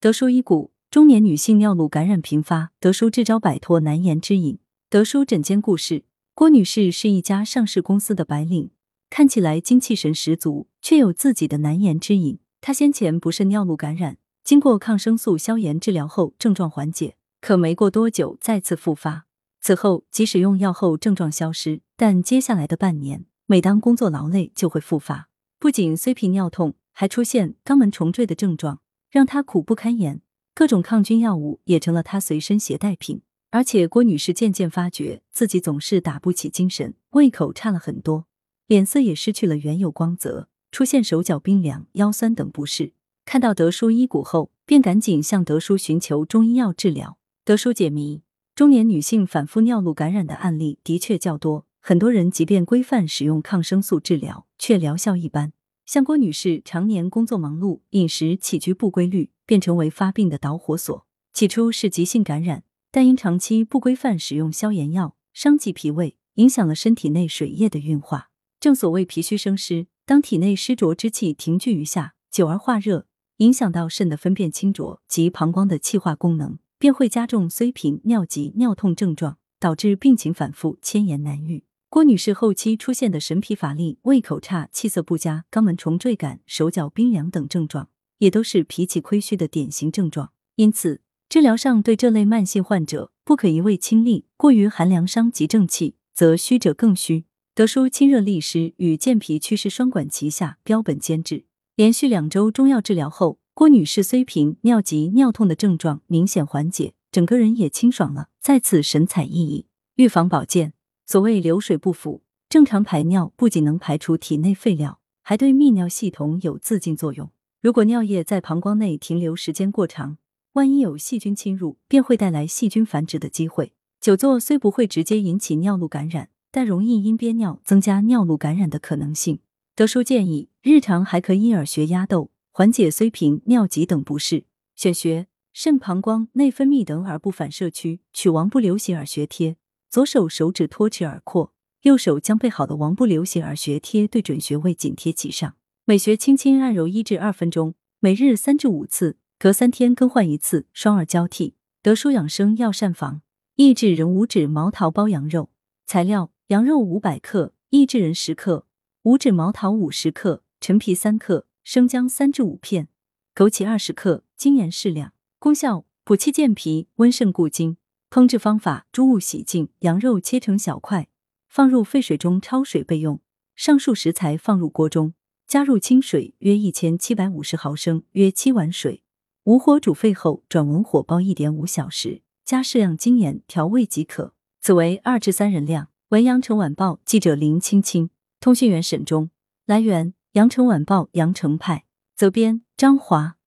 德叔医股，中年女性尿路感染频发，德叔支招摆脱难言之隐。德叔诊间故事：郭女士是一家上市公司的白领，看起来精气神十足，却有自己的难言之隐。她先前不慎尿路感染，经过抗生素消炎治疗后症状缓解，可没过多久再次复发。此后即使用药后症状消失，但接下来的半年，每当工作劳累就会复发，不仅虽频尿痛，还出现肛门重坠的症状。让她苦不堪言，各种抗菌药物也成了她随身携带品。而且郭女士渐渐发觉自己总是打不起精神，胃口差了很多，脸色也失去了原有光泽，出现手脚冰凉、腰酸等不适。看到德叔医骨后，便赶紧向德叔寻求中医药治疗。德叔解谜：中年女性反复尿路感染的案例的确较多，很多人即便规范使用抗生素治疗，却疗效一般。像郭女士常年工作忙碌，饮食起居不规律，便成为发病的导火索。起初是急性感染，但因长期不规范使用消炎药，伤及脾胃，影响了身体内水液的运化。正所谓脾虚生湿，当体内湿浊之气停聚于下，久而化热，影响到肾的分辨清浊及膀胱的气化功能，便会加重瘧频、尿急、尿痛症状，导致病情反复，千言难愈。郭女士后期出现的神疲乏力、胃口差、气色不佳、肛门重坠感、手脚冰凉等症状，也都是脾气亏虚的典型症状。因此，治疗上对这类慢性患者不可一味亲力，过于寒凉伤及正气，则虚者更虚。德舒清热利湿与健脾祛湿双管齐下，标本兼治。连续两周中药治疗后，郭女士虽频尿急、尿痛的症状明显缓解，整个人也清爽了，再次神采奕奕。预防保健。所谓流水不腐，正常排尿不仅能排出体内废料，还对泌尿系统有自净作用。如果尿液在膀胱内停留时间过长，万一有细菌侵入，便会带来细菌繁殖的机会。久坐虽不会直接引起尿路感染，但容易因憋尿增加尿路感染的可能性。德叔建议，日常还可因耳穴压豆，缓解虽频、尿急等不适。选穴：肾、膀胱、内分泌等耳部反射区，取王不留行耳穴贴。左手手指托持耳廓，右手将备好的王不流血耳穴贴对准穴位紧贴其上，每穴轻轻按揉一至二分钟，每日三至五次，隔三天更换一次，双耳交替。德舒养生药膳房，益智仁五指毛桃包羊肉。材料：羊肉五百克，益智仁十克，五指毛桃五十克，陈皮三克，生姜三至五片，枸杞二十克，精盐适量。功效：补气健脾，温肾固精。烹制方法：猪物洗净，羊肉切成小块，放入沸水中焯水备用。上述食材放入锅中，加入清水约一千七百五十毫升，约七碗水，无火煮沸后转文火煲一点五小时，加适量精盐调味即可。此为二至三人量。文阳城晚报记者林青青，通讯员沈忠。来源：阳城晚报阳城派。责编：张华。